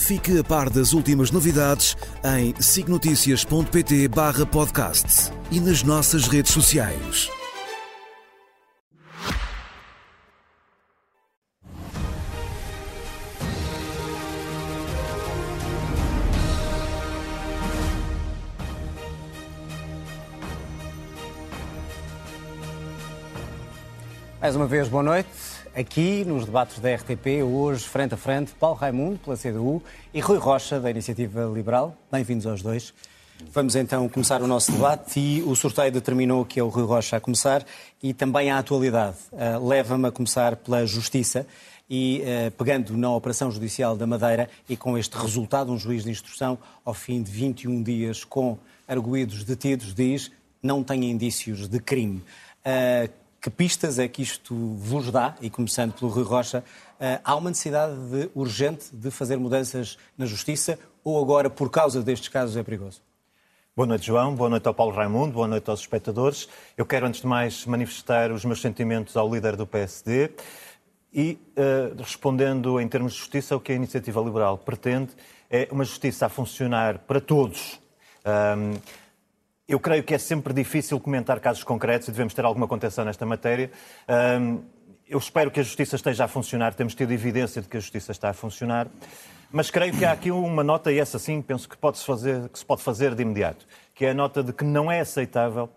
Fique a par das últimas novidades em signoticias.pt barra podcast e nas nossas redes sociais. Mais uma vez, boa noite. Aqui nos debates da RTP, hoje, frente a frente, Paulo Raimundo, pela CDU, e Rui Rocha, da Iniciativa Liberal. Bem-vindos aos dois. Vamos então começar o nosso debate e o sorteio determinou que é o Rui Rocha a começar e também a atualidade. Uh, Leva-me a começar pela Justiça e uh, pegando na Operação Judicial da Madeira e com este resultado, um juiz de instrução, ao fim de 21 dias com arguídos detidos, diz não tem indícios de crime. Uh, que pistas é que isto vos dá? E começando pelo Rui Rocha, há uma necessidade de, urgente de fazer mudanças na Justiça ou agora, por causa destes casos, é perigoso? Boa noite, João. Boa noite ao Paulo Raimundo. Boa noite aos espectadores. Eu quero, antes de mais, manifestar os meus sentimentos ao líder do PSD e, uh, respondendo em termos de justiça, o que a Iniciativa Liberal pretende é uma justiça a funcionar para todos. Eu creio que é sempre difícil comentar casos concretos e devemos ter alguma contenção nesta matéria. Eu espero que a justiça esteja a funcionar, temos tido evidência de que a justiça está a funcionar, mas creio que há aqui uma nota, e essa sim penso que, pode -se fazer, que se pode fazer de imediato, que é a nota de que não é aceitável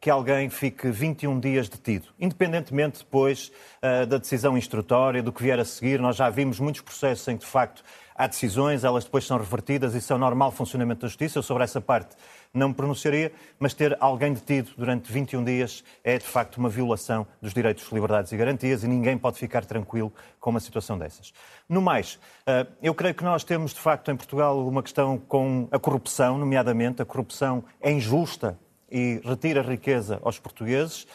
que alguém fique 21 dias detido, independentemente depois uh, da decisão instrutória, do que vier a seguir. Nós já vimos muitos processos em que, de facto, há decisões, elas depois são revertidas, isso é o normal funcionamento da justiça. Eu sobre essa parte não me pronunciaria, mas ter alguém detido durante 21 dias é, de facto, uma violação dos direitos, liberdades e garantias e ninguém pode ficar tranquilo com uma situação dessas. No mais, eh, eu creio que nós temos, de facto, em Portugal uma questão com a corrupção, nomeadamente. A corrupção é injusta e retira riqueza aos portugueses.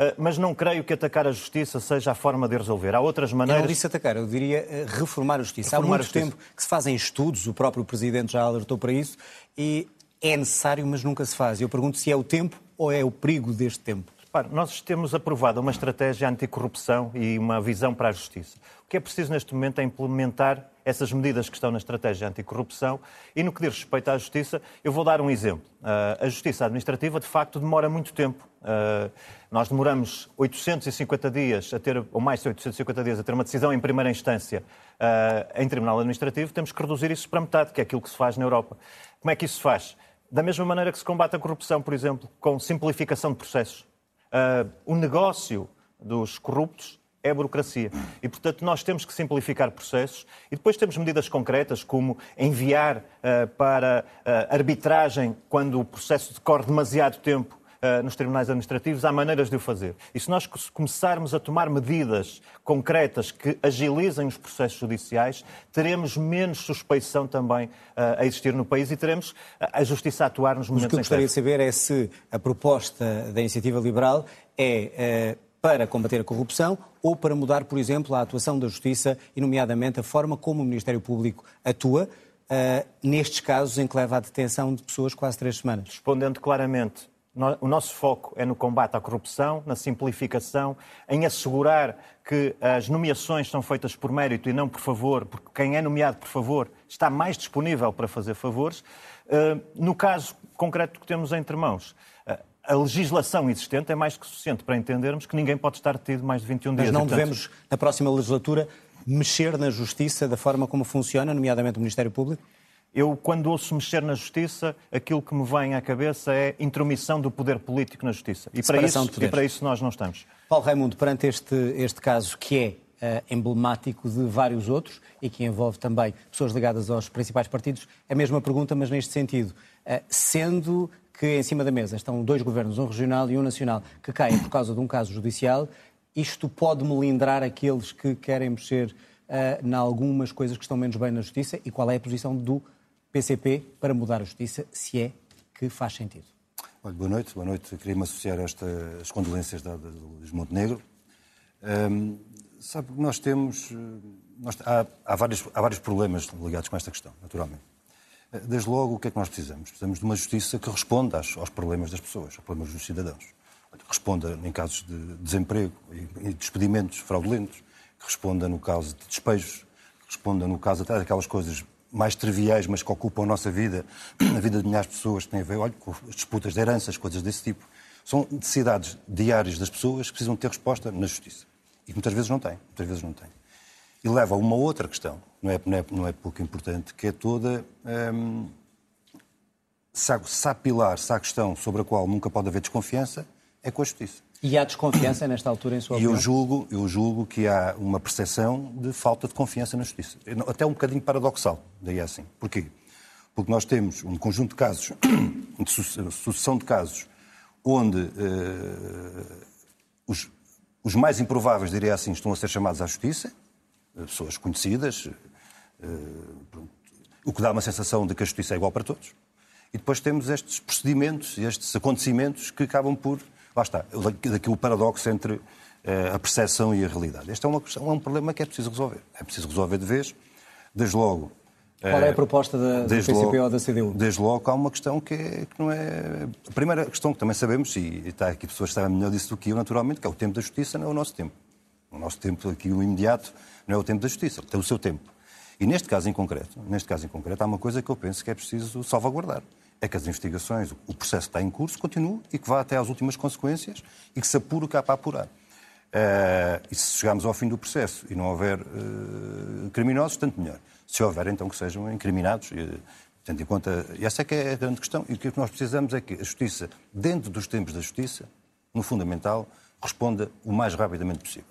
Eh, mas não creio que atacar a justiça seja a forma de resolver. Há outras maneiras. Eu não disse atacar, eu diria eh, reformar a justiça. Reformar Há muito tempo que se fazem estudos, o próprio Presidente já alertou para isso, e é necessário, mas nunca se faz. Eu pergunto se é o tempo ou é o perigo deste tempo. Repare, nós temos aprovado uma estratégia anticorrupção e uma visão para a justiça. O que é preciso neste momento é implementar essas medidas que estão na estratégia anticorrupção e no que diz respeito à justiça, eu vou dar um exemplo. Uh, a justiça administrativa, de facto, demora muito tempo. Uh, nós demoramos 850 dias a ter, ou mais de 850 dias a ter uma decisão em primeira instância uh, em tribunal administrativo, temos que reduzir isso para metade, que é aquilo que se faz na Europa. Como é que isso se faz? Da mesma maneira que se combate a corrupção, por exemplo, com simplificação de processos. Uh, o negócio dos corruptos é a burocracia. E, portanto, nós temos que simplificar processos e depois temos medidas concretas, como enviar uh, para uh, arbitragem quando o processo decorre demasiado tempo uh, nos tribunais administrativos, há maneiras de o fazer. E se nós começarmos a tomar medidas concretas que agilizem os processos judiciais, teremos menos suspeição também uh, a existir no país e teremos a justiça a atuar nos momentos em que eu gostaria de saber é se a proposta da Iniciativa Liberal é para combater a corrupção ou para mudar, por exemplo, a atuação da Justiça e, nomeadamente, a forma como o Ministério Público atua uh, nestes casos em que leva à detenção de pessoas quase três semanas? Respondendo claramente, o nosso foco é no combate à corrupção, na simplificação, em assegurar que as nomeações são feitas por mérito e não por favor, porque quem é nomeado por favor está mais disponível para fazer favores. Eh, no caso concreto que temos entre mãos, eh, a legislação existente é mais que suficiente para entendermos que ninguém pode estar detido mais de 21 dias. Mas não devemos, na próxima legislatura, mexer na justiça da forma como funciona, nomeadamente o Ministério Público? Eu, quando ouço mexer na justiça, aquilo que me vem à cabeça é intromissão do poder político na justiça. E para, isso, e para isso nós não estamos. Paulo Raimundo, perante este, este caso que é uh, emblemático de vários outros e que envolve também pessoas ligadas aos principais partidos, a mesma pergunta, mas neste sentido. Uh, sendo que em cima da mesa estão dois governos, um regional e um nacional, que caem por causa de um caso judicial, isto pode melindrar aqueles que querem mexer uh, em algumas coisas que estão menos bem na justiça e qual é a posição do PCP para mudar a justiça, se é que faz sentido? Olha, boa noite, boa noite. Queria-me associar a estas condolências da, do Montenegro. Um, sabe nós temos. Nós, há, há, vários, há vários problemas ligados com esta questão, naturalmente. Desde logo, o que é que nós precisamos? Precisamos de uma justiça que responda aos, aos problemas das pessoas, aos problemas dos cidadãos. Responda em casos de desemprego e despedimentos fraudulentos, que responda no caso de despejos, que responda no caso até daquelas coisas mais triviais, mas que ocupam a nossa vida, a vida de milhares de pessoas, que têm a ver olha, com as disputas de heranças, coisas desse tipo. São necessidades diárias das pessoas que precisam ter resposta na justiça. E muitas vezes não têm. Muitas vezes não têm. E leva a uma outra questão, não é, não é, não é pouco importante, que é toda. Hum, se, há, se há pilar, se há questão sobre a qual nunca pode haver desconfiança, é com a justiça. E há desconfiança nesta altura em sua opinião? E eu julgo, eu julgo que há uma percepção de falta de confiança na justiça. Até um bocadinho paradoxal, daí é assim. Porquê? Porque nós temos um conjunto de casos, de sucessão de casos, onde uh, os, os, mais improváveis, diria assim, estão a ser chamados à justiça, eh, pessoas conhecidas, uh, o que dá uma sensação de que a justiça é igual para todos. E depois temos estes procedimentos, estes acontecimentos que acabam por Lá está, daqui o paradoxo entre uh, a percepção e a realidade. Este é, uma questão, é um problema que é preciso resolver. É preciso resolver de vez. Desde logo. Qual é a eh, proposta da, do PCP ou da CDU? Desde logo há uma questão que, é, que, não é. A primeira questão que também sabemos, e está aqui pessoas que sabem melhor disso do que eu, naturalmente, que é o tempo da justiça, não é o nosso tempo. O nosso tempo aqui, o imediato, não é o tempo da justiça, tem o seu tempo. E neste caso em concreto, neste caso em concreto, há uma coisa que eu penso que é preciso salvaguardar é que as investigações, o processo que está em curso, continue e que vá até às últimas consequências e que se apure o que há para apurar. Uh, e se chegarmos ao fim do processo e não houver uh, criminosos, tanto melhor. Se houver, então que sejam incriminados, uh, tendo em conta. E essa é que é a grande questão. E o que nós precisamos é que a justiça, dentro dos tempos da justiça, no fundamental, responda o mais rapidamente possível.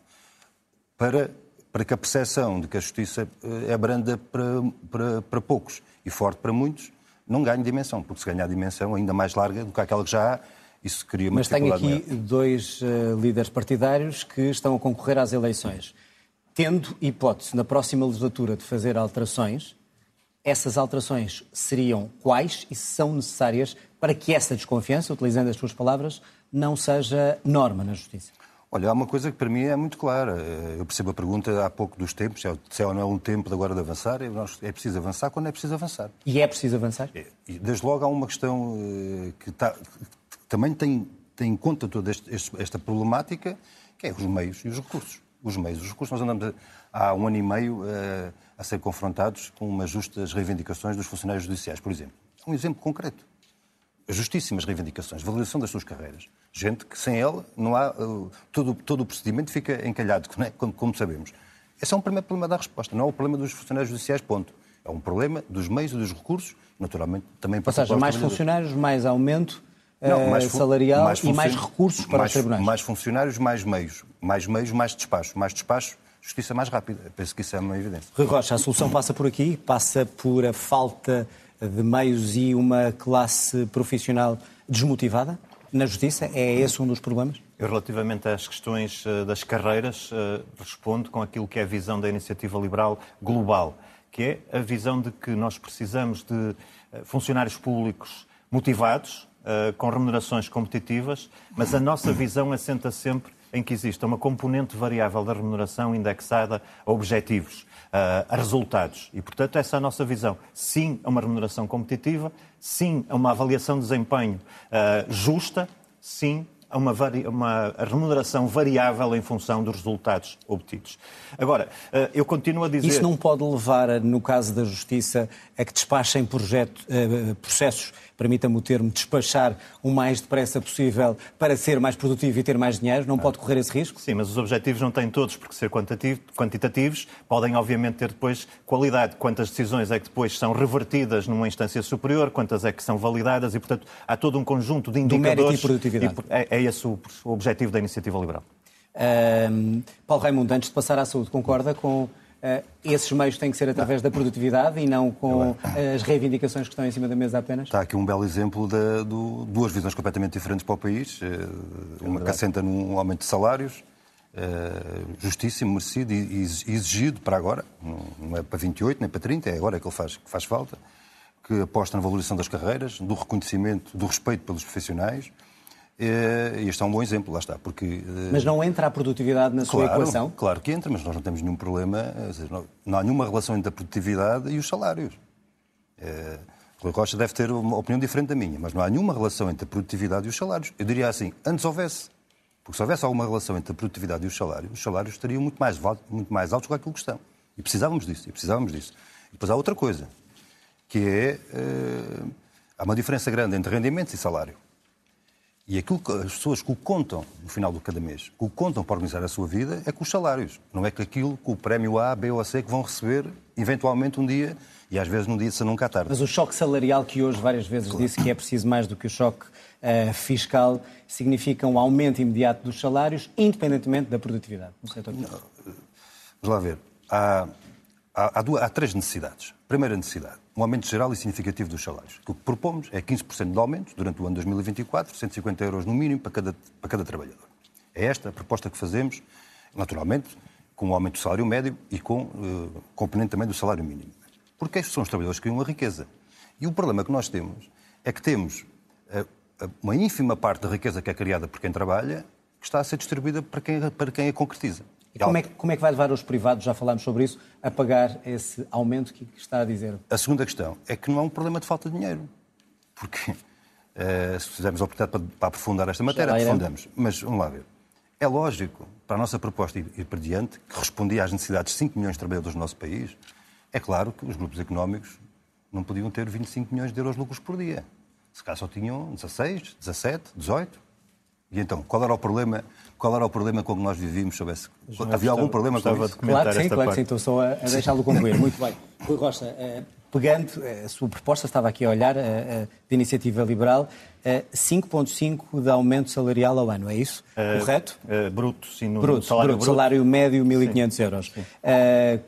Para, para que a percepção de que a justiça é branda para, para, para poucos e forte para muitos, não ganhe dimensão, porque se ganhar dimensão ainda mais larga do que aquela que já há, isso cria uma Mas tenho aqui maior. dois uh, líderes partidários que estão a concorrer às eleições. Tendo hipótese na próxima legislatura de fazer alterações, essas alterações seriam quais e são necessárias para que essa desconfiança, utilizando as suas palavras, não seja norma na Justiça? Olha, há uma coisa que para mim é muito clara. Eu percebo a pergunta há pouco dos tempos, se é ou não é um tempo de agora de avançar. É preciso avançar quando é preciso avançar. E é preciso avançar? É, e desde logo há uma questão eh, que, está, que também tem, tem em conta toda este, esta problemática, que é os meios e os recursos. Os meios, os recursos. Nós andamos há um ano e meio a, eh, a ser confrontados com umas justas reivindicações dos funcionários judiciais, por exemplo. Um exemplo concreto justíssimas reivindicações, validação das suas carreiras. Gente que sem ela não há. Uh, todo, todo o procedimento fica encalhado, é? como, como, sabemos. Esse é um primeiro problema da resposta, não é o problema dos funcionários judiciais, ponto. É um problema dos meios e dos recursos, naturalmente também para Ou seja, mais funcionários, mais aumento não, eh, mais salarial mais e mais recursos para mais, os tribunais. Mais funcionários, mais meios. Mais meios, mais despacho. Mais despacho, justiça mais rápida. Penso que isso é uma evidência. Rui Rocha, a solução passa por aqui? Passa por a falta de meios e uma classe profissional desmotivada na justiça? É esse um dos problemas? Eu, relativamente às questões eh, das carreiras, eh, respondo com aquilo que é a visão da iniciativa liberal global, que é a visão de que nós precisamos de eh, funcionários públicos motivados, com remunerações competitivas, mas a nossa visão assenta sempre em que exista uma componente variável da remuneração indexada a objetivos a resultados. E, portanto, essa é a nossa visão. Sim a uma remuneração competitiva, sim a uma avaliação de desempenho uh, justa, sim a uma, uma, remuneração variável em função dos resultados obtidos. Agora, uh, eu continuo a dizer. Isso não pode levar, no caso da Justiça, a que despachem projeto, uh, processos permita-me o termo, despachar o mais depressa possível para ser mais produtivo e ter mais dinheiro? Não pode correr esse risco? Sim, mas os objetivos não têm todos por ser quantitativos, podem obviamente ter depois qualidade. Quantas decisões é que depois são revertidas numa instância superior, quantas é que são validadas e, portanto, há todo um conjunto de indicadores. Do mérito e produtividade. E é, é esse o, objetivo da iniciativa liberal. Um, Paulo Raimundo, antes de passar à saúde, concorda com esses meios têm que ser através da produtividade e não com as reivindicações que estão em cima da mesa apenas? Está aqui um belo exemplo de, de duas visões completamente diferentes para o país. Uh, uma que assenta num aumento de salários, justíssimo, merecido e exigido para agora. Não, não, é para 28 nem para 30, é agora que ele faz, que faz falta. que aposta na valorização das carreiras, do reconhecimento, do respeito pelos profissionais. E este é um bom exemplo, lá está. Porque, mas não entra a produtividade na claro, sua equação? Claro que entra, mas nós não temos nenhum problema, não, não há nenhuma relação entre a produtividade e os salários. Rui Rocha deve ter uma opinião diferente da minha, mas não há nenhuma relação entre a produtividade e os salários. Eu diria assim, antes houvesse. Porque se houvesse alguma relação entre a produtividade e os salários, os salários estariam muito mais, muito mais altos do que aquilo que estão. E precisávamos disso, e precisávamos disso. E depois há outra coisa, que é... Uh, há uma diferença grande entre rendimentos e salário. E aquilo que as pessoas que o contam no final do cada mês, que o contam para organizar a sua vida, é com os salários. Não é que aquilo, com o prémio A, B ou C que vão receber, eventualmente um dia, e às vezes num dia, se nunca à tarde. Mas o choque salarial que hoje várias vezes claro. disse que é preciso mais do que o choque uh, fiscal, significa um aumento imediato dos salários, independentemente da produtividade setor Vamos lá ver. Há, há, há, duas, há três necessidades. Primeira necessidade, um aumento geral e significativo dos salários. O que propomos é 15% de aumento durante o ano 2024, 150 euros no mínimo para cada, para cada trabalhador. É esta a proposta que fazemos, naturalmente, com o aumento do salário médio e com uh, componente também do salário mínimo. Porque estes são os trabalhadores que criam a riqueza. E o problema que nós temos é que temos uh, uma ínfima parte da riqueza que é criada por quem trabalha que está a ser distribuída para quem, para quem a concretiza. E como é, que, como é que vai levar os privados, já falámos sobre isso, a pagar esse aumento que está a dizer? A segunda questão é que não é um problema de falta de dinheiro. Porque, uh, se fizermos a oportunidade para, para aprofundar esta matéria, aprofundamos. Mas, vamos lá ver. É lógico, para a nossa proposta ir, para diante, que respondia às necessidades de 5 milhões de trabalhadores do nosso país, é claro que os grupos económicos não podiam ter 25 milhões de euros de lucros por dia. Se calhar só tinham 16, 17, 18. E então, qual era o problema, qual era o problema com que nós vivíamos? Soubesse, havia gostava, algum problema com isso? Claro que sim, claro que sim. Estou só a, a deixá-lo concluir. Muito bem. Rui Rocha, uh, pegando uh, a sua proposta, estava aqui a olhar, uh, de iniciativa liberal, 5,5% de aumento salarial ao ano, é isso? Correto? bruto, sim. No bruto, salário, bruto, bruto. salário médio 1.500 euros.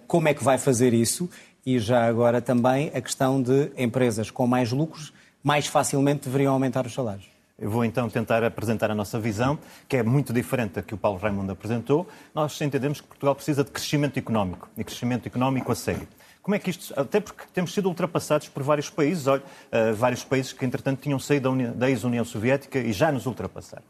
como é que vai fazer isso? E já agora também a questão de empresas com mais lucros mais facilmente deveriam aumentar os salários. Eu vou então tentar apresentar a nossa visão, que é muito diferente da que o Paulo Raimundo apresentou. Nós entendemos que Portugal precisa de crescimento económico, e crescimento económico a sério. Como é que isto. Até porque temos sido ultrapassados por vários países, olha, uh, vários países que, entretanto, tinham saído da, da ex-União Soviética e já nos ultrapassaram.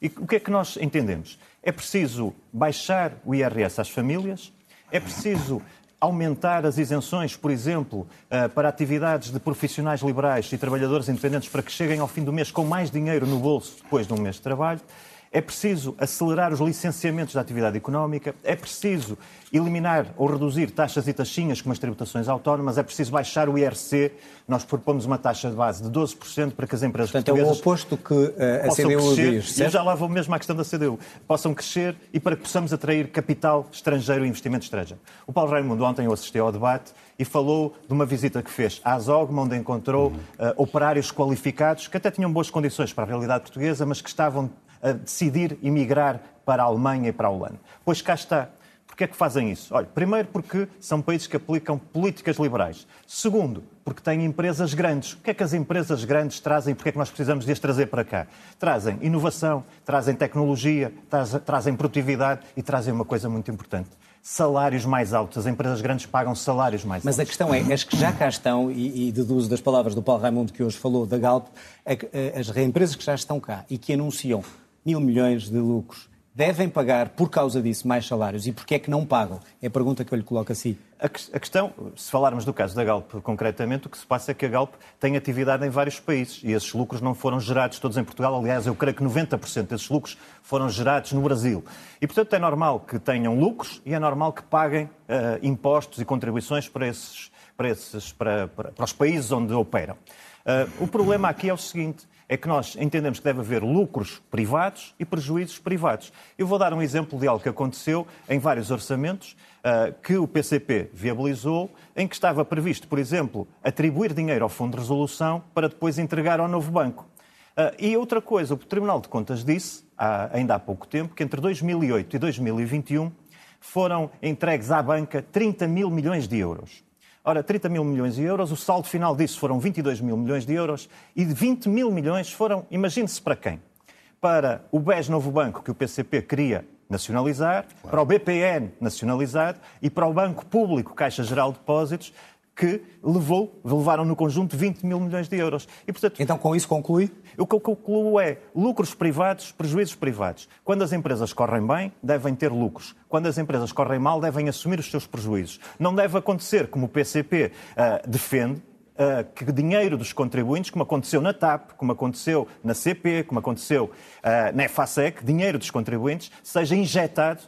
E o que é que nós entendemos? É preciso baixar o IRS às famílias, é preciso aumentar as isenções, por exemplo, eh, para atividades de profissionais liberais e trabalhadores independentes para que cheguem ao fim do mês com mais dinheiro no bolso depois de um mês de trabalho. É preciso acelerar os licenciamentos da atividade económica, é preciso eliminar ou reduzir taxas e taxinhas como as tributações autónomas, é preciso baixar o IRC. Nós propomos uma taxa de base de 12% para que as empresas Portanto, portuguesas... é o oposto que uh, a CDU crescer, diz, certo? E já lá vou mesmo à questão da CDU. Possam crescer e para que possamos atrair capital estrangeiro e investimento estrangeiro. O Paulo Raimundo ontem eu assisti ao debate e falou de uma visita que fez à Zogma, onde encontrou uh, operários qualificados que até tinham boas condições para a realidade portuguesa, mas que estavam a decidir emigrar para a Alemanha e para a Holanda. Pois cá está. Porquê é que fazem isso? Olha, primeiro porque são países que aplicam políticas liberais. Segundo, porque têm empresas grandes. O que é que as empresas grandes trazem? Porque é que nós precisamos de as trazer para cá? Trazem inovação, trazem tecnologia, trazem produtividade e trazem uma coisa muito importante. Salários mais altos. As empresas grandes pagam salários mais Mas altos. Mas a questão é, as que já cá estão, e, e deduzo das palavras do Paulo Raimundo que hoje falou da Galp, as empresas que já estão cá e que anunciam mil milhões de lucros devem pagar, por causa disso, mais salários? E porquê é que não pagam? É a pergunta que eu lhe coloco assim. A, questão, se falarmos do caso da Galp concretamente, o que se passa é que a Galp tem atividade em vários países e esses lucros não foram gerados todos em Portugal. Aliás, eu creio que 90% desses lucros foram gerados no Brasil. E, portanto, é normal que tenham lucros e é normal que paguem uh, impostos e contribuições para, esses, para, esses, para, para, para os países onde operam. Uh, o problema aqui é o seguinte é que nós entendemos que deve haver lucros privados e prejuízos privados. Eu vou dar um exemplo de algo que aconteceu em vários orçamentos uh, que o PCP viabilizou, em que estava previsto, por exemplo, atribuir dinheiro ao Fundo de Resolução para depois entregar ao novo banco. Uh, e outra coisa, o Tribunal de Contas disse, há, ainda há pouco tempo, que entre 2008 e 2021 foram entregues à banca 30 mil milhões de euros. Ora, 30 mil milhões de euros, o saldo final disso foram 22 mil milhões de euros e de 20 mil milhões foram, imagine-se para quem? Para o BES Novo Banco, que o PCP queria nacionalizar, claro. para o BPN nacionalizado e para o Banco Público Caixa Geral de Depósitos, que levou, levaram no conjunto 20 mil milhões de euros. E, portanto, então, com isso conclui? O que eu concluo é lucros privados, prejuízos privados. Quando as empresas correm bem, devem ter lucros. Quando as empresas correm mal, devem assumir os seus prejuízos. Não deve acontecer, como o PCP uh, ah, defende, uh, que dinheiro dos contribuintes, como aconteceu na TAP, como aconteceu na CP, como aconteceu uh, na EFASEC, dinheiro dos contribuintes seja injetado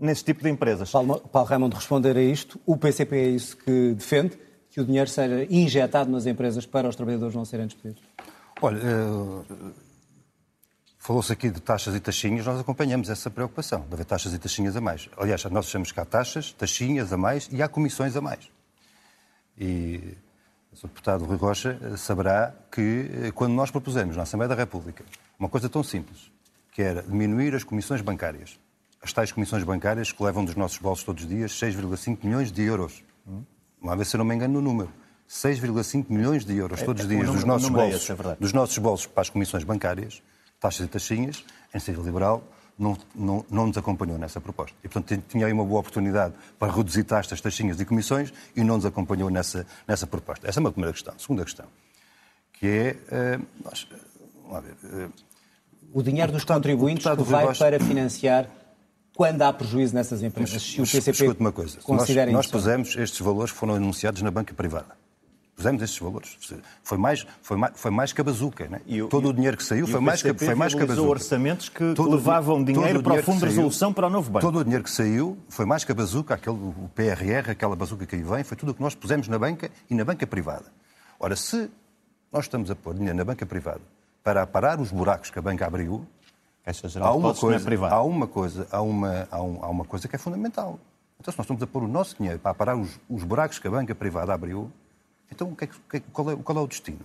nesse tipo de empresas. Paulo, Paulo Raimundo, responder a isto, o PCP é isso que defende, que o dinheiro seja injetado nas empresas para os trabalhadores não serem despedidos? Olha, uh, falou-se aqui de taxas e taxinhas, nós acompanhamos essa preocupação, de haver taxas e taxinhas a mais. Aliás, nós achamos que há taxas, taxinhas a mais e há comissões a mais. E o Sr. Deputado Rui Rocha eh, saberá que eh, quando nós propusemos na Assembleia da República uma coisa tão simples, que era diminuir as comissões bancárias, as tais comissões bancárias que levam dos nossos bolsos todos os dias 6,5 milhões de euros. Não há ver se eu não me engano no número. 6,5 milhões de euros todos os é, dias dos nossos, é bolsos, é dos nossos bolsos para as comissões bancárias, taxas e taxinhas, em saída liberal, não, não, não, nos acompanhou nessa proposta. E, portanto, tinha aí uma boa oportunidade para reduzir taxas, taxinhas e comissões e não nos acompanhou nessa, nessa proposta. Essa é uma primeira questão. Segunda questão, que é... Uh, nós, vamos ver, uh, o dinheiro dos contribuintes que vai para financiar quando há prejuízo nessas empresas. Mas, se o PCP escute uma coisa. Nós, nós pusemos estes valores que foram anunciados na banca privada pusemos estes valores. Foi mais, foi mais, foi mais que a bazuca. Né? O, Todo o dinheiro que saiu foi mais, que, foi mais que a bazuca. orçamentos que todo levavam dinheiro para o Fundo de Resolução para o novo banco. Todo o dinheiro que saiu foi mais que a bazuca, aquele, o PRR, aquela bazuca que aí vem, foi tudo o que nós pusemos na banca e na banca privada. Ora, se nós estamos a pôr dinheiro na banca privada para parar os buracos que a banca abriu, há uma, é coisa, é há uma coisa, há uma, há, um, há uma coisa que é fundamental. Então, se nós estamos a pôr o nosso dinheiro para parar os, os buracos que a banca privada abriu, então, o que é, que, qual, é, qual é o destino?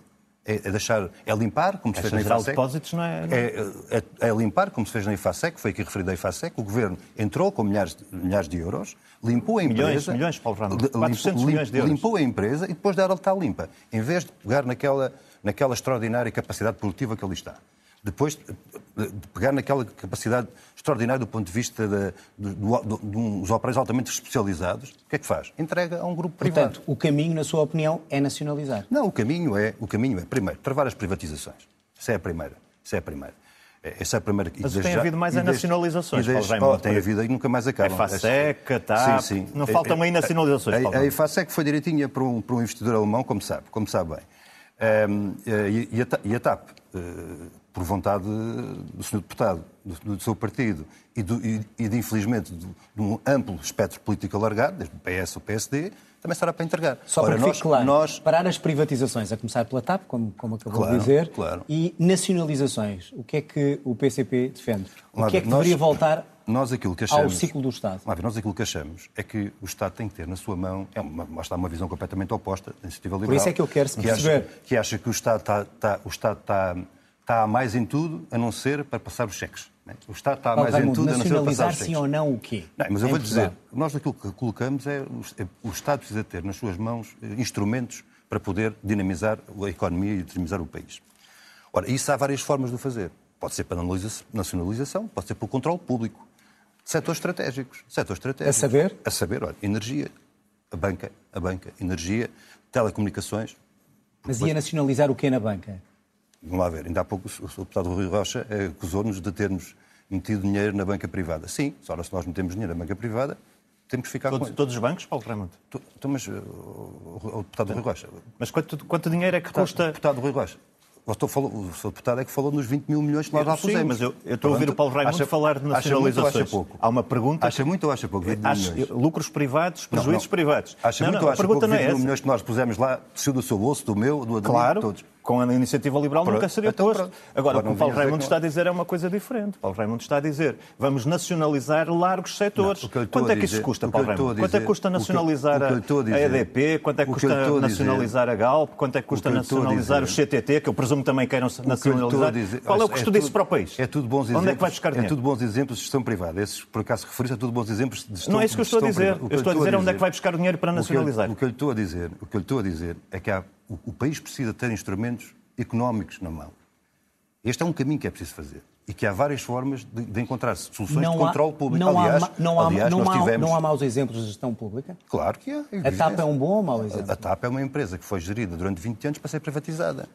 É, é, deixar, é limpar, como se fez na IFASEC. depósitos não é... É, é... é, limpar, como se fez na IFASEC, foi aqui referido a IFASEC. O Governo entrou com milhares, milhares de euros, limpou a empresa... Milhões, milhões, Paulo Ramos. 400 limpou, milhões de euros. Limpou a empresa e depois está limpa. Em vez de pegar naquela, naquela extraordinária capacidade produtiva que ali está depois de pegar naquela capacidade extraordinária do ponto de vista de, de, de, de uns operadores altamente especializados, o que é que faz? Entrega a um grupo privado. Portanto, o caminho, na sua opinião, é nacionalizar? Não, o caminho é, o caminho é primeiro, travar as privatizações. Isso é a primeira. Isso é a primeira. É, essa é a primeira. Mas tem já, havido mais é nacionalizações, desde, Paulo oh, Tem havido e nunca mais acaba. É FASEC, TAP, sim, sim. não faltam aí nacionalizações, Paulo A, a, a FASEC foi direitinha para um, para um investidor alemão, como sabe, como sabe bem. Um, e, e, a, e a TAP, uh, por vontade do Sr. Deputado, do, do seu partido e, do, e, e de, infelizmente, de, de, um amplo espectro político alargado, desde o PS ao PSD, também será para entregar. Só Ora, para nós, claro, nós... parar as privatizações, a começar pela TAP, como, como acabou claro, de dizer, claro. e nacionalizações. O que é que o PCP defende? O que é que nós, deveria voltar nós aquilo que achamos, ao ciclo do Estado? Nós aquilo que achamos é que o Estado tem que ter na sua mão, é uma, está uma visão completamente oposta da iniciativa liberal. Por isso é que eu quero se perceber. Que acha que, acha que o Estado está, está, o Estado está está mais em tudo a não ser para passar os cheques. Né? O Estado está mais em tudo a não ser para passar os cheques. sim ou não o quê? Não, mas eu vou dizer, nós aquilo que colocamos é, o Estado precisa ter nas suas mãos eh, instrumentos para poder dinamizar a economia e dinamizar o país. Ora, isso há várias formas de o fazer. Pode ser pela nacionalização, pode ser pelo controle público. Setores estratégicos. Setores estratégicos. A saber? A saber, olha, energia, a banca, a banca, energia, telecomunicações. Mas ia nacionalizar o quê na banca? Vamos lá ver, ainda há pouco o deputado Rui Rocha eh, acusou-nos de termos metido dinheiro na banca privada. Sim, ora, se nós metemos dinheiro na banca privada, temos que ficar todos, com Todos os bancos, Paulo Raimundo? Então, mas o, o, deputado Rui Rocha... Mas quanto, quanto dinheiro é que deputado, custa... Deputado Rui Rocha, o, falou, o seu deputado é que falou nos 20 mil milhões que nós lá pusemos. Sim, mas eu, eu estou a ouvir o Paulo Raimundo acha, falar de nacionalizações. Acha muito ou acha pouco? Há uma pergunta... Acha muito ou acha pouco? 20 acha, milhões? Lucros privados, prejuízos não, não. privados. Acha não, muito ou acha pouco? 20 é mil milhões que nós pusemos lá, desceu do seu bolso, do meu, do Ademir, claro. de todos com a iniciativa liberal pronto. nunca seria então, posto. Agora, Agora, o que o Paulo Raimundo está a dizer é uma coisa diferente. Paulo Raimundo está a dizer vamos nacionalizar largos setores. Não, quanto é que isso custa, Paulo Raimundo? Quanto é que custa nacionalizar a, a EDP? Quanto é que custa nacionalizar a Galp? Quanto é que custa nacionalizar o CTT, que eu presumo também queiram nacionalizar? Qual é o custo disso para o país? É tudo bons exemplos. Onde é que vai buscar dinheiro? É tudo bons exemplos de gestão privada. Esses, por acaso, referir é tudo bons exemplos de gestão Não é isso que eu estou a dizer. Eu estou a dizer onde é que vai buscar o dinheiro para nacionalizar. O que eu a dizer, que eu estou a dizer é que o país precisa ter instrumentos económicos na mão. Este é um caminho que é preciso fazer. e que há várias formas de, de encontrar soluções não de controle público. Não aliás, há, não há, aliás não nós há, tivemos... não há maus exemplos de gestão pública? Claro que há. A TAP é um bom ou mau exemplo? A TAP é uma empresa que foi gerida durante 20 anos para ser privatizada.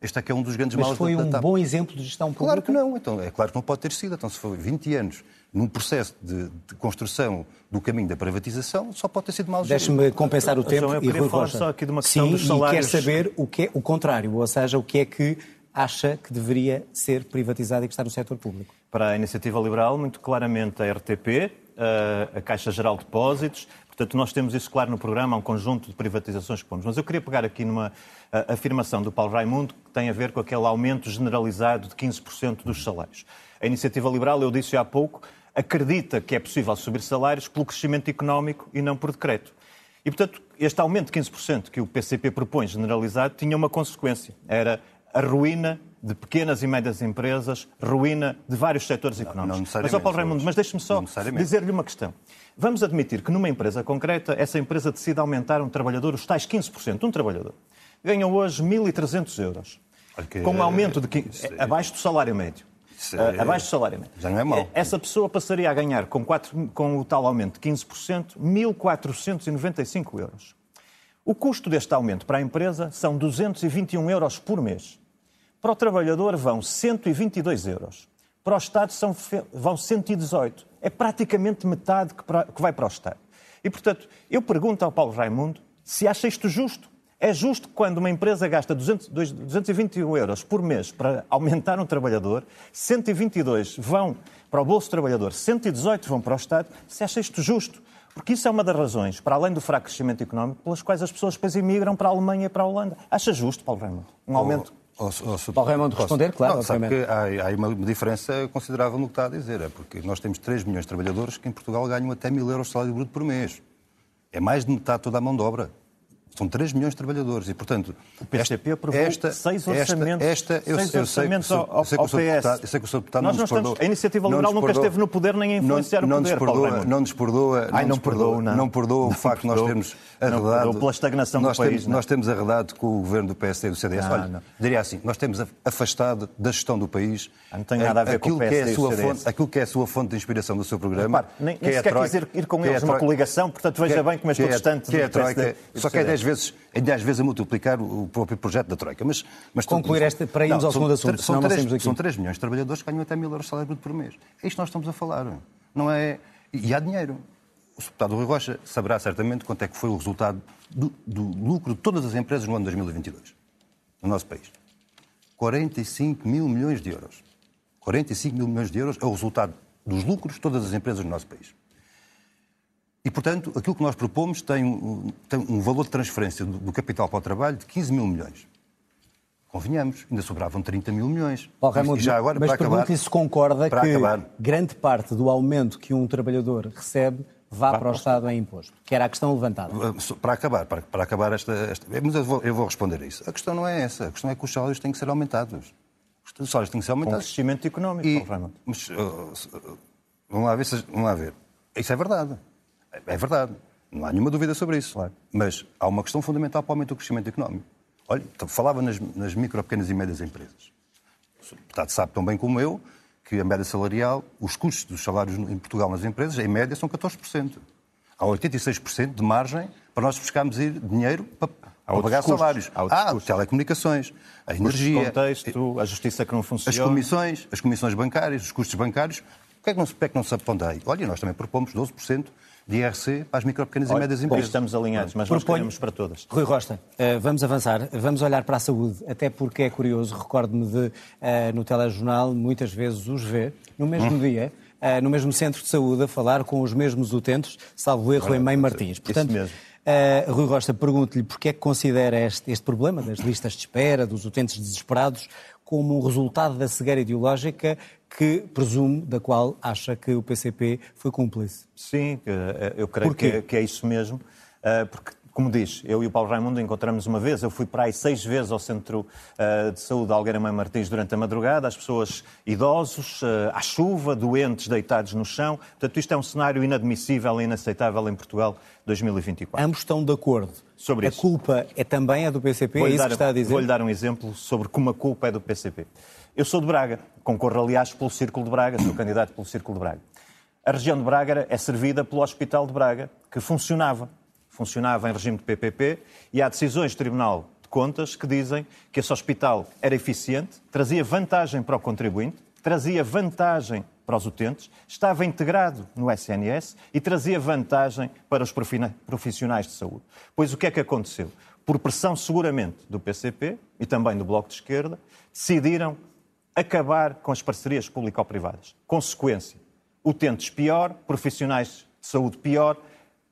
Este é que é um dos grandes Mas maus foi da, um da TAP. bom exemplo de gestão pública? Claro que não. Então, é claro que não pode ter sido. Então, se foi 20 anos num processo de, de construção do caminho da privatização, só pode ter sido mal gerido. Deixe-me compensar o tempo João, eu e Rui falar Rocha. só aqui de uma questão Sim, dos e salários. quer saber o, que é, o contrário, ou seja, o que é que acha que deveria ser privatizado e que está no setor público. Para a Iniciativa Liberal, muito claramente a RTP, a- a Caixa Geral de Depósitos. Portanto, nós temos isso claro no programa, um conjunto de privatizações que pomos. Mas eu queria pegar aqui numa ah, afirmação do Paulo Raimundo que tem a ver com aquele aumento generalizado de 15% dos salários. A Iniciativa Liberal, eu disse há pouco, acredita que é possível subir salários pelo crescimento económico e não por decreto. E, portanto, este aumento de 15% que o PCP propõe generalizado tinha uma consequência. Era a ruína de pequenas e médias empresas, ruína de vários setores económicos. mas, necessariamente, ó Paulo Raimundo, mas deixe-me só Não dizer-lhe uma questão. Vamos admitir que numa empresa concreta, essa empresa decide aumentar um trabalhador, os tais 15%. Um trabalhador ganha hoje 1.300 euros. Com um aumento de 15, isso é- abaixo do salário médio. Isso é- abaixo do salário médio. Já não é mau. Essa pessoa passaria a ganhar, com, quatro- com o tal aumento de 15%, 1.495 euros. O custo deste aumento para a empresa são 221 euros por mês. Para o trabalhador vão 122 euros. Para o Estado são, vão 118. É praticamente metade que, que vai para o Estado. E, portanto, eu pergunto ao Paulo Raimundo se acha isto justo. É justo quando uma empresa gasta 200, dois- 221 euros por mês para aumentar um trabalhador, 122 vão para o bolso do trabalhador, 118 vão para o Estado, se acha isto justo? Porque isso é uma das razões, para além do fraco crescimento económico, pelas quais as pessoas depois emigram para a Alemanha e para a Holanda. Acha justo, Paulo Raimundo, um aumento? Oh, oh, oh, Paulo Raimundo, responder, claro, Não, sabe que há, há aí uma diferença considerável no que está a dizer. É porque nós temos 3 milhões de trabalhadores que em Portugal ganham até mil euros de salário bruto por mês. É mais de metade de toda a mão de obra. São 3 milhões de trabalhadores e, portanto... O PCP aprovou seis orçamentos, Esta, esta, eu, seis eu sei orçamentos o Sr. ao- sei ao. PS. deputado- eu sei que o Sr. deputado Nós não não nos perdoa. estamos- a Iniciativa não Liberal nos nunca perdoa- esteve no poder nem a influenciar não, o não poder, nos Paulo perdoa, não nos perdoa, Ai, não não nos perdoa, não. não perdoa o Não facto de nós perdoa. termos Não arredado... perdoa pela estagnação do nós país, Temos, não. nós temos arredado com o governo do PSD e do CDS. Não, Olha, não. diria assim, nós temos afastado da gestão do país Ah, não tem nada a ver com o aquilo que é a sua fonte, aquilo que é a sua fonte de inspiração do seu programa. Repare, nem, é sequer quis ir, com é eles numa coligação, portanto veja é- bem como estou é- distante que é a do Troika, do só que é CDS. 10 vezes, é 10 vezes a multiplicar o próprio projeto da Troika. Mas, mas Concluir esta- para irmos ao são segundo assunto, São não 3, saímos daqui. são 3 milhões de trabalhadores que ganham até mil euros de salário bruto por mês. É isto que nós estamos a falar. Não é... E há dinheiro. O deputado Rui Rocha saberá certamente quanto é que foi o resultado do, do lucro de todas as empresas no ano 2022, no nosso país. 45 mil milhões de euros. 45 mil milhões de euros é o resultado dos lucros de todas as empresas no nosso país. E, portanto, aquilo que nós propomos tem um, tem um valor de transferência do, do capital para o trabalho de 15 mil milhões. Convenhamos, ainda sobravam 30 mil milhões. Paulo Raimundo, já agora, mas para acabar, pergunto-lhe se concorda para que acabar, grande parte do aumento que um trabalhador recebe vá para o Estado em imposto, que era a questão levantada. para acabar, para, para acabar esta, esta- Mas eu vou, eu vou responder a isso. A questão não é essa. A questão é que os salários têm que ser aumentados. Os salários têm que ser Com aumentados. crescimento económico, E- Paulo Raimundo. mas, uh, uh, vamos, lá ver vamos lá ver. Isso é verdade. É, verdade. Não há nenhuma dúvida sobre isso. Mas há uma questão fundamental para o aumento do crescimento económico. Olha, então, falava nas, nas micro, pequenas e médias empresas. O deputado sabe tão bem como eu que a média salarial, os custos dos salários em Portugal nas empresas, em média, são 14%. Há 86% de margem para nós buscarmos ir dinheiro para, para pagar custos. salários. Há outros Há custos. telecomunicações, a energia, contexto, a justiça que não as funciona. comissões, as comissões bancárias, os custos bancários. O que é que não se, é que não se aponta aí? Olha, nós também propomos 12% de IRC para as micro, pequenas e Olha, médias bom, empresas. estamos alinhados, mas nós Proponho- queremos para todas. Rui Rosta, eh, vamos avançar, vamos olhar para a saúde, até porque é curioso, recordo-me de, eh, no telejornal, muitas vezes os ver, no mesmo Hum. dia, eh, no mesmo centro de saúde, a falar com os mesmos utentes, salvo erro, em Mãe Martins. Portanto, mesmo. eh, Rui Rosta, pergunto-lhe porque é que considera este, este problema das listas de espera, dos utentes desesperados, como um resultado da cegueira ideológica que presumo, da qual acha que o PCP foi cúmplice. Sim, eh, eu creio que é, que é isso mesmo, eh, porque como diz, eu e o Paulo Raimundo encontramos uma vez, eu fui para aí seis vezes ao Centro uh, de Saúde Algueira Mãe Martins durante a madrugada, as pessoas idosos, uh, à chuva, doentes, deitados no chão. Portanto, isto é um cenário inadmissível e inaceitável em Portugal 2024. Ambos estão de acordo. Sobre a isso. culpa é também a do PCP, é isso dar, que está a dizer? Vou-lhe dar um exemplo sobre como a culpa é do PCP. Eu sou de Braga, concorro, aliás, pelo Círculo de Braga, sou candidato pelo Círculo de Braga. A região de Braga é servida pelo Hospital de Braga, que funcionava funcionava em regime de PPP e há decisões do Tribunal de Contas que dizem que esse hospital era eficiente, trazia vantagem para o contribuinte, trazia vantagem para os utentes, estava integrado no SNS e trazia vantagem para os profissionais de saúde. Pois o que é que aconteceu? Por pressão, seguramente, do PCP e também do Bloco de Esquerda, decidiram acabar com as parcerias público-privadas. Consequência: utentes pior, profissionais de saúde pior,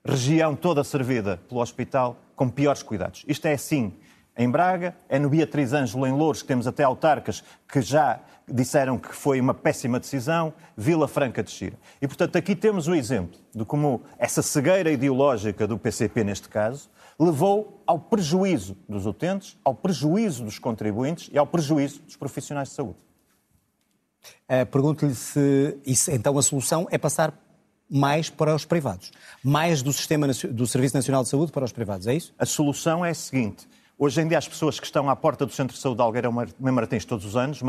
região toda servida pelo hospital com piores cuidados. Isto é assim em Braga, é no Beatriz Ângelo em Louros, que temos até autarcas que já disseram que foi uma péssima decisão, Vila Franca de Xira. E, portanto, aqui temos o exemplo de como essa cegueira ideológica do PCP, neste caso, levou ao prejuízo dos utentes, ao prejuízo dos contribuintes e ao prejuízo dos profissionais de saúde. Uh, Pergunto-lhe se isso, então a solução é passar mais para os privados. Mais do sistema do Serviço Nacional de Saúde para os privados, é isso? A solução é a seguinte. Hoje em dia, as pessoas que estão à porta do Centro de Saúde de Algueira Martins todos os anos,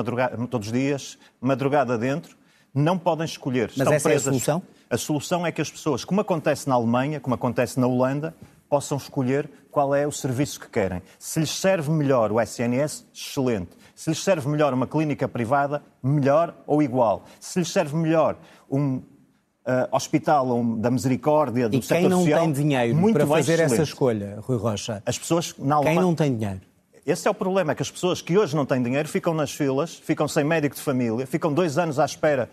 todos os dias, madrugada dentro, não podem escolher. Mas estão essa presas. é a solução? A solução é que as pessoas, como acontece na Alemanha, como acontece na Holanda, possam escolher qual é o serviço que querem. Se lhes serve melhor o SNS, excelente. Se lhes serve melhor uma clínica privada, melhor ou igual. Se lhes serve melhor um uh, hospital um, da misericórdia, do e quem não social, tem dinheiro muito para fazer essa excelente. escolha, Rui Rocha? As pessoas na Alemanha... Quem não tem dinheiro? Esse é o problema, é que as pessoas que hoje não têm dinheiro ficam nas filas, ficam sem médico de família, ficam dois anos à espera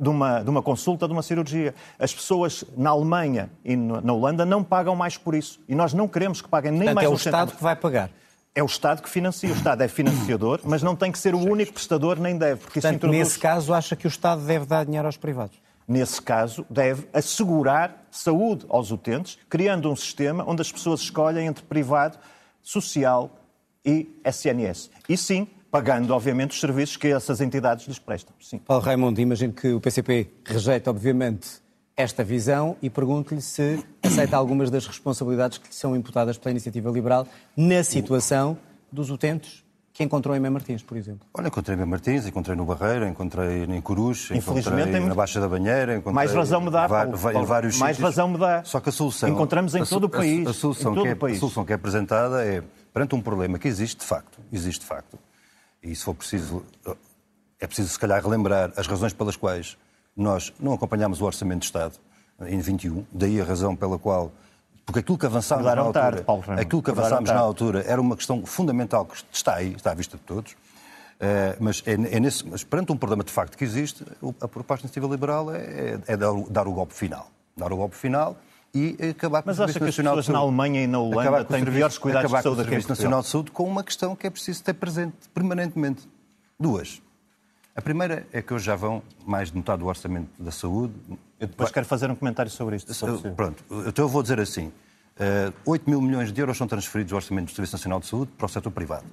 de uma, de uma consulta, de uma cirurgia. As pessoas na Alemanha e na Holanda não pagam mais por isso. E nós não queremos que paguem nem Portanto, mais é o Estado centavo. que vai pagar. É o Estado que financia. O Estado é financiador, mas não tem que ser o único prestador, nem deve. Porque isso Portanto, introduz... nesse caso, acha que o Estado deve dar dinheiro aos privados? Nesse caso, deve assegurar saúde aos utentes, criando um sistema onde as pessoas escolhem entre privado, social e SNS. E sim, pagando, obviamente, os serviços que essas entidades lhes prestam. Sim. Paulo Raimundo, imagino que o PCP rejeita, obviamente, esta visão e pergunto-lhe se aceita algumas das responsabilidades que lhe são imputadas pela Iniciativa Liberal na situação dos utentes que encontrou em Mem Martins, por exemplo. Olha, encontrei em Martins, encontrei no Barreiro, encontrei em Corus, encontrei muito... na Baixa da Banheira, encontrei mais razão me dá, Paulo, Paulo, vários mais sítios. razão me dá. Só que a solução encontramos em todo o país, a, solução que é, país. A solução que é apresentada é perante um problema que existe de facto, existe de facto. E se for preciso, é preciso se calhar relembrar as razões pelas quais nós não acompanhámos o orçamento de Estado em 21, daí a razão pela qual porque aquilo que avançámos na altura, tarde, aquilo que avançámos na altura era uma questão fundamental que está aí, está à vista de todos. Uh, mas, é, é nesse, mas perante um problema de facto que existe, a proposta iniciativa liberal é, é dar, o, dar, o golpe final. Dar o golpe final e acabar com mas o Serviço acha que Nacional as pessoas de Saúde. na Alemanha e na Holanda têm piores cuidados de saúde com o Serviço? Nacional de Saúde com uma questão que é preciso ter presente permanentemente. Duas. A primeira é que hoje já vão mais de metade do orçamento da saúde. Eu depois quero fazer um comentário sobre isto. Se Pronto, então eu vou dizer assim. Uh, 8 mil milhões de euros são transferidos do orçamento do Serviço Nacional de Saúde para o setor privado.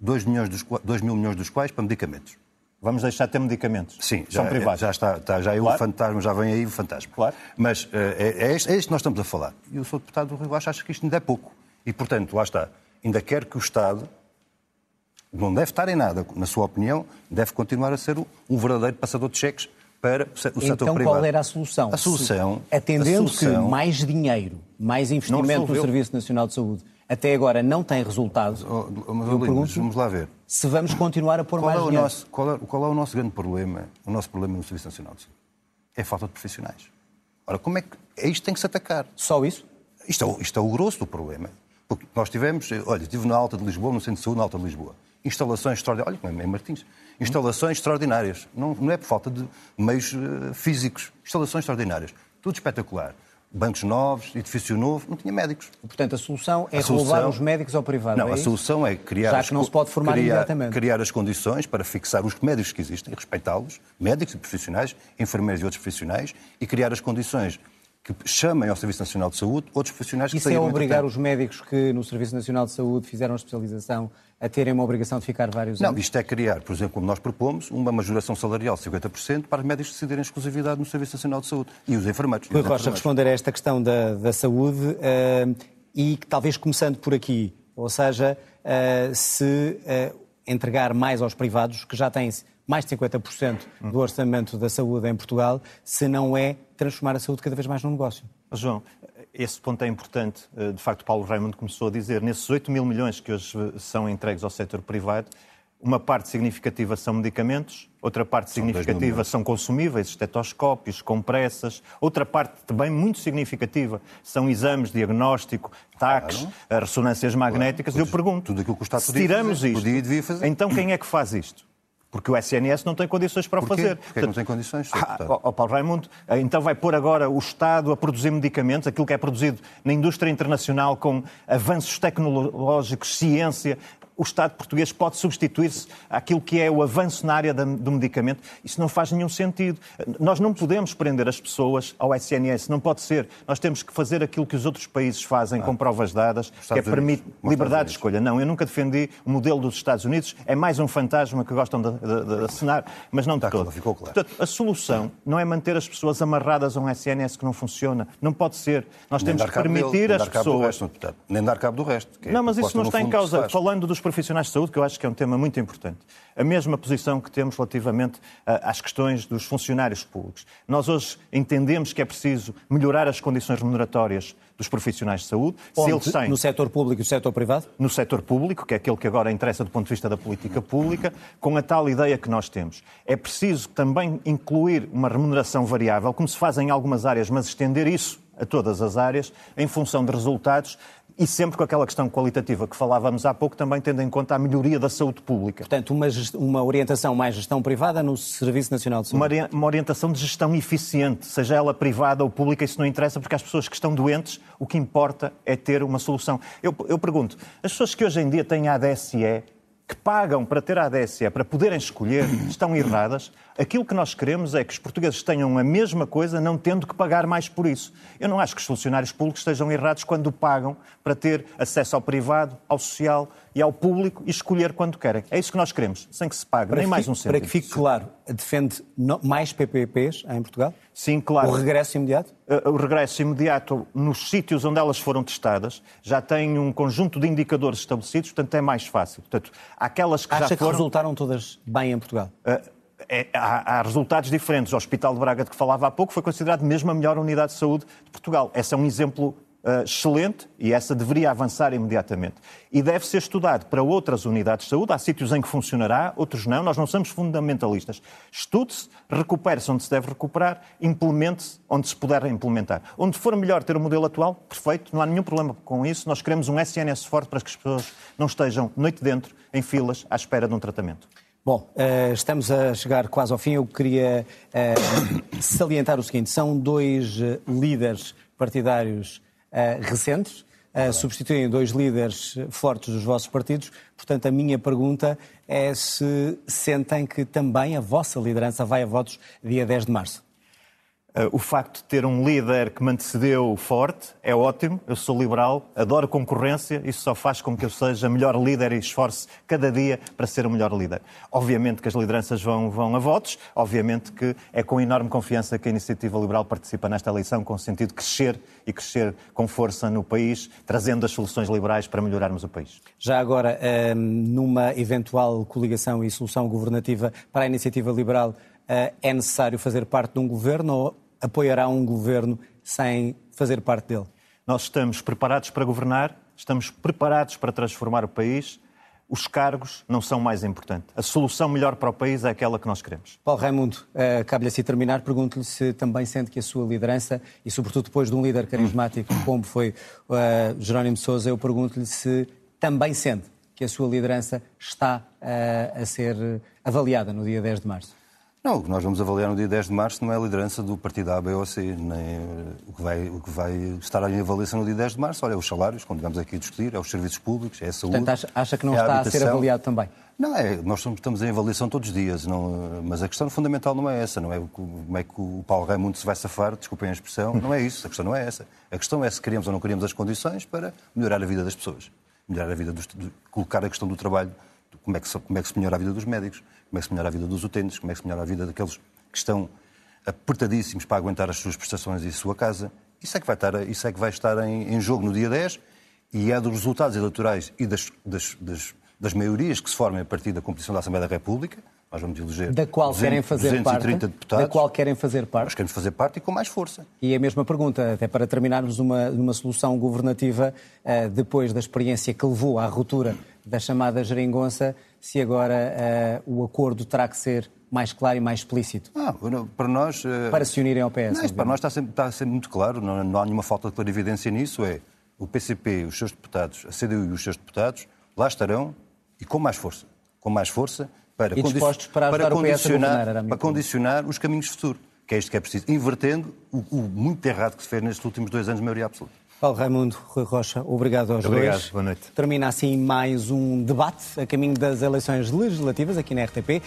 2, milhões dos, 2 mil milhões dos quais para medicamentos. Vamos deixar de ter medicamentos. Sim, são já, privados. Já está, está já é Claro. o fantasma, já vem aí o fantasma. Claro. Mas uh, é, é, este, é este que nós estamos a falar. E o Sr. Deputado do Rio Baixo acha que isto ainda é pouco. E, portanto, lá está. Ainda quer que o Estado não deve estar em nada, na sua opinião, deve continuar a ser um verdadeiro passador de cheques para o setor então, privado. qual era a solução? A solução... Se, atendendo a solução, que mais dinheiro, mais investimento no. Serviço Nacional de Saúde até agora não tem resultado, Oh, mas, eu pergunto vamos lá ver. se vamos continuar a pôr Qual mais é, dinheiro. nosso, qual, é, qual é o nosso grande problema? O nosso problema no Serviço Nacional de Saúde é a falta de profissionais. Ora, como é que é isto que tem que se atacar? Só isso? Isto é, o- isto é o grosso do problema. Porque nós tivemos, eh, olha, estive na Alta de Lisboa, no Centro de Saúde na Alta de Lisboa. Instalações extraordinárias, olha, como é em Martins, instalações extraordinárias. Não, não é por falta de meios eh, físicos. Instalações extraordinárias. Tudo espetacular. Bancos novos, edifício novo, não tinha médicos. Portanto, a solução é A solução- roubar os médicos ao privado. Não, é a solução é criar... Já as que não se pode formar criar, imediatamente. Criar as condições para fixar os médicos que existem, respeitá-los, médicos e profissionais, enfermeiros e outros profissionais, e criar as condições que chamem ao Serviço Nacional de Saúde outros profissionais que Isso é saíram obrigar entretanto. os médicos que no Serviço Nacional de Saúde fizeram a especialização a terem uma obrigação de ficar vários Não, anos? isto é criar, por exemplo, como nós propomos, uma majoração salarial de 50% para os médicos decidirem exclusividade no Serviço Nacional de Saúde. E os enfermeiros. Rui Rocha, responder a esta questão da, da saúde eh, e que talvez começando por aqui, ou seja, eh, se eh, entregar mais aos privados, que já têm mais de 50% do orçamento da saúde em Portugal, se não é transformar a saúde cada vez mais num negócio. João, esse ponto é importante. Eh, De facto, Paulo Raimundo começou a dizer, nesses 8 mil milhões que hoje são entregues ao setor privado, uma parte significativa são medicamentos, outra parte mil significativa são consumíveis, estetoscópios, compressas, outra parte também muito significativa são exames, diagnóstico, taques, eh, ressonâncias magnéticas. Eu pergunto, tudo aquilo que o Estado se tiramos fazer, isto, podia devia fazer. então quem é que faz isto? Porque o SNS não tem condições para o Porquê? fazer. Porquê que não tem condições. Ah, Paulo Raimundo, eh, então vai pôr agora o Estado a produzir medicamentos, aquilo que é produzido na indústria internacional com avanços tecnológicos, ciência. O Estado português pode substituir-se àquilo que é o avanço na área do medicamento. Isso não faz nenhum sentido. Nós não podemos prender as pessoas ao SNS, não pode ser. Nós temos que fazer aquilo que os outros países fazem com provas dadas, que é permite liberdade de escolha. Não, eu nunca defendi o modelo dos Estados Unidos, é mais um fantasma que gostam de, de, de assinar, mas não de Está todo. ficou claro. Portanto, a solução não é manter as pessoas amarradas a um SNS que não funciona. Não pode ser. Nós Nem temos que dele, permitir cabo do pessoas. resto. Nem dar cabo do resto. é Não, mas isso não está em causa. Falando dos profissionais de saúde, que eu acho que é um tema muito importante. A mesma posição que temos relativamente ah, às questões dos funcionários públicos. Nós hoje entendemos que é preciso melhorar as condições remuneratórias dos profissionais de saúde. Se Onde? eles têm No setor público e no setor privado? no setor público, que é aquele que agora interessa do ponto de vista da política pública, com a tal ideia que nós temos. É preciso também incluir uma remuneração variável, como se faz em algumas áreas, mas estender isso a todas as áreas, em função de resultados e sempre com aquela questão qualitativa que falávamos há pouco, também tendo em conta a melhoria da saúde pública. Portanto, uma, uma orientação mais gestão privada no Serviço Nacional de Saúde. Uma, uma orientação de gestão eficiente, seja ela privada ou pública, isso não interessa, porque às pessoas que estão doentes, o que importa é ter uma solução. Eu, eu pergunto, as pessoas que hoje em dia têm a ADSE, que pagam para ter a ADSE, para poderem escolher, estão erradas. Aquilo que nós queremos é que os portugueses tenham a mesma coisa, não tendo que pagar mais por isso. Eu não acho que os funcionários públicos estejam errados quando pagam para ter acesso ao privado, ao social e ao público e escolher quando querem. É isso que nós queremos, sem que se pague, nem que mais fique- um cêntimo. Para que fique claro, defende mais PPPs em Portugal? Sim, claro. O regresso imediato? Uh, o regresso imediato nos sítios onde elas foram testadas já tem um conjunto de indicadores estabelecidos, portanto é mais fácil. Portanto, aquelas que Acha já que foram... resultaram todas bem em Portugal? Uh, é- há, há resultados diferentes. O Hospital de Braga, de que falava há pouco, foi considerado mesmo a melhor unidade de saúde de Portugal. Esse é um exemplo uh, excelente e essa deveria avançar imediatamente. E deve ser estudado para outras unidades de saúde. Há sítios em que funcionará, outros não. Nós não somos fundamentalistas. Estude-se, recupere-se onde se deve recuperar, implemente-se onde se puder implementar. Onde for melhor ter o modelo atual, perfeito, não há nenhum problema com isso. Nós queremos um SNS forte para que as pessoas não estejam noite dentro, em filas, à espera de um tratamento. Bom, eh, estamos a chegar quase ao fim. Eu queria eh, salientar o seguinte: são dois eh, líderes partidários recentes, substituem dois líderes fortes dos vossos partidos. Portanto, a minha pergunta é se sentem que também a vossa liderança vai a votos dia 10 de março. Uh, O facto de ter um líder que me antecedeu forte é ótimo. Eu sou liberal, adoro concorrência. Isso só faz com que eu seja melhor líder e esforce cada dia para ser o melhor líder. Obviamente que as lideranças vão, vão a votos. Obviamente que é com enorme confiança que a Iniciativa Liberal participa nesta eleição, com o sentido de crescer e crescer com força no país, trazendo as soluções liberais para melhorarmos o país. Já agora, eh, numa eventual coligação e solução governativa para a iniciativa liberal, eh, é necessário fazer parte de um governo ou apoiará um governo sem fazer parte dele? Nós estamos preparados para governar, estamos preparados para transformar o país. Os cargos não são mais importantes. A solução melhor para o país é aquela que nós queremos. Paulo Raimundo, eh, cabe-lhe assim terminar. Pergunto-lhe se também sente que a sua liderança, e sobretudo depois de um líder carismático como foi eh, Jerónimo Sousa, eu pergunto-lhe se também sente que a sua liderança está eh, a ser avaliada no dia 10 de março. Não, o que nós vamos avaliar no dia 10 de março não é a liderança do partido A, B ou C. Nem, o, que vai, o que vai estar em avaliação no dia 10 de março, olha, é os salários, como tivemos aqui a discutir, é os serviços públicos, é a saúde. Portanto, acha, acha que não é a está a habitação. ser avaliado também? Não, é, nós estamos em avaliação todos os dias, não, mas a questão fundamental não é essa, não é como é que o Paulo Raimundo se vai safar, desculpem a expressão, não é isso, a questão não é essa. A questão é se queremos ou não queremos as condições para melhorar a vida das pessoas, melhorar a vida dos, colocar a questão do trabalho, como é, que se, como é que se melhora a vida dos médicos, como é que se melhora a vida dos utentes, como é que se melhora a vida daqueles que estão apertadíssimos para aguentar as suas prestações e a sua casa. Isso é que vai estar, isso é que vai estar em, em jogo no dia 10 e é dos resultados eleitorais e das, das, das, das maiorias que se formem a partir da composição da Assembleia da República. Nós vamos eleger Da qual 200, querem fazer 230 parte? deputados. Da qual querem fazer Nós parte? queremos fazer parte e com mais força. E a mesma pergunta, até para terminarmos numa, numa solução governativa, eh, depois da experiência que levou à ruptura da chamada geringonça, se agora eh, o acordo terá que ser mais claro e mais explícito Ah, para nós. eh, para se unirem ao PS. Não, para nós está sempre, está sempre muito claro, não, não há nenhuma falta de clarividência nisso. É o PCP, os seus deputados, a CDU e os seus deputados, lá estarão e com mais força. Com mais força para, dispostos para ajudar o PS a condicionar, governar, para condicionar os caminhos de futuro. Que é isto que é preciso. Invertendo o, o muito errado que se fez nestes últimos dois anos de maioria absoluta. Paulo Raimundo, Rui Rocha, obrigado aos Obrigado, dois. boa noite. Termina assim mais um debate a caminho das eleições legislativas aqui na RTP.